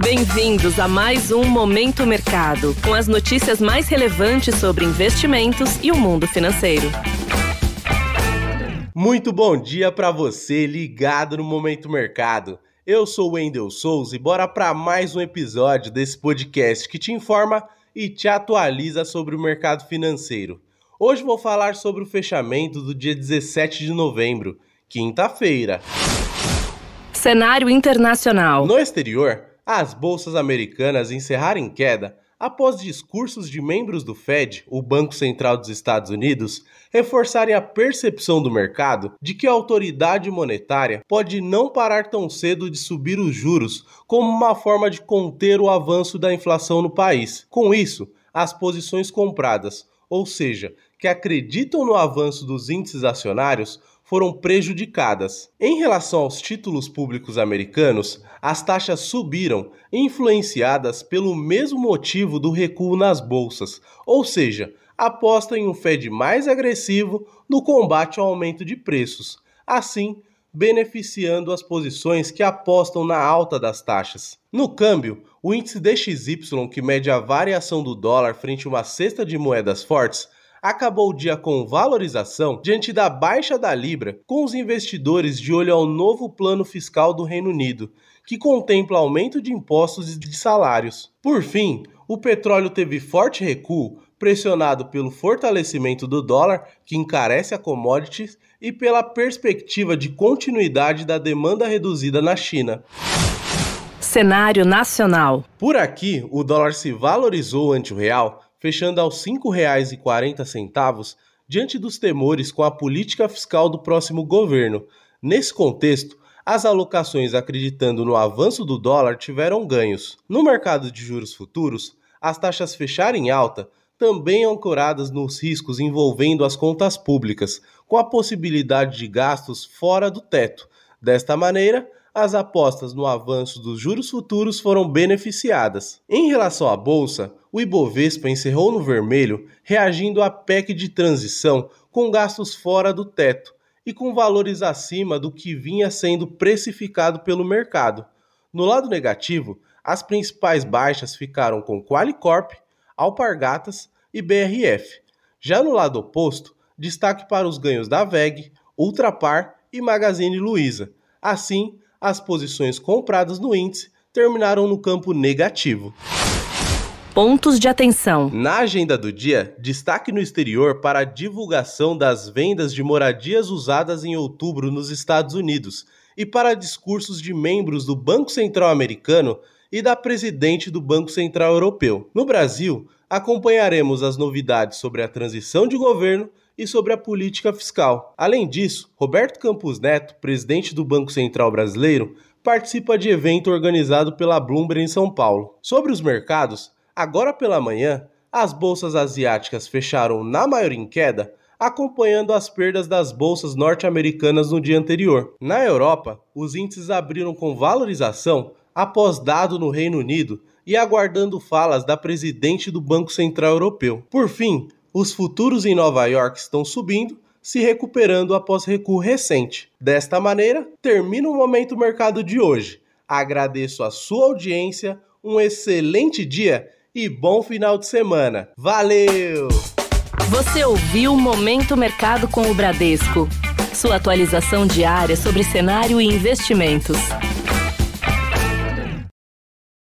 Bem-vindos a mais um Momento Mercado, com as notícias mais relevantes sobre investimentos e o mundo financeiro. Muito bom dia para você ligado no Momento Mercado. Eu sou o Wendel Souza e bora para mais um episódio desse podcast que te informa e te atualiza sobre o mercado financeiro. Hoje vou falar sobre o fechamento do dia 17 de novembro, quinta-feira. Cenário internacional. No exterior, as bolsas americanas encerraram em queda após discursos de membros do Fed, o Banco Central dos Estados Unidos, reforçarem a percepção do mercado de que a autoridade monetária pode não parar tão cedo de subir os juros como uma forma de conter o avanço da inflação no país. Com isso, as posições compradas, ou seja, que acreditam no avanço dos índices acionários, foram prejudicadas. Em relação aos títulos públicos americanos, as taxas subiram, influenciadas pelo mesmo motivo do recuo nas bolsas, ou seja, aposta em um Fed mais agressivo no combate ao aumento de preços, assim beneficiando as posições que apostam na alta das taxas. No câmbio, o índice DXY, que mede a variação do dólar frente a uma cesta de moedas fortes, acabou o dia com valorização diante da baixa da libra, com os investidores de olho ao novo plano fiscal do Reino Unido, que contempla aumento de impostos e de salários. Por fim, o petróleo teve forte recuo, pressionado pelo fortalecimento do dólar, que encarece a commodities, e pela perspectiva de continuidade da demanda reduzida na China. Cenário nacional. Por aqui, o dólar se valorizou ante o real, fechando aos R$ 5,40 diante dos temores com a política fiscal do próximo governo. Nesse contexto, as alocações acreditando no avanço do dólar tiveram ganhos. No mercado de juros futuros, as taxas fecharam em alta, também ancoradas nos riscos envolvendo as contas públicas, com a possibilidade de gastos fora do teto. Desta maneira, as apostas no avanço dos juros futuros foram beneficiadas. Em relação à bolsa, o Ibovespa encerrou no vermelho, reagindo à PEC de transição com gastos fora do teto e com valores acima do que vinha sendo precificado pelo mercado. No lado negativo, as principais baixas ficaram com Qualicorp, Alpargatas e BRF. Já no lado oposto, destaque para os ganhos da VEG, Ultrapar e Magazine Luiza. Assim, as posições compradas no índice terminaram no campo negativo. Pontos de atenção. Na agenda do dia, destaque no exterior para a divulgação das vendas de moradias usadas em outubro nos Estados Unidos e para discursos de membros do Banco Central Americano e da presidente do Banco Central Europeu. No Brasil, acompanharemos as novidades sobre a transição de governo e sobre a política fiscal. Além disso, Roberto Campos Neto, presidente do Banco Central Brasileiro, participa de evento organizado pela Bloomberg em São Paulo. Sobre os mercados, agora pela manhã, as bolsas asiáticas fecharam na maior em queda, acompanhando as perdas das bolsas norte-americanas no dia anterior. Na Europa, os índices abriram com valorização após dado no Reino Unido e aguardando falas da presidente do Banco Central Europeu. Por fim, os futuros em Nova York estão subindo, se recuperando após recuo recente. Desta maneira, termina o momento mercado de hoje. Agradeço a sua audiência, um excelente dia e bom final de semana. Valeu! Você ouviu Momento Mercado com o Bradesco. Sua atualização diária sobre cenário e investimentos.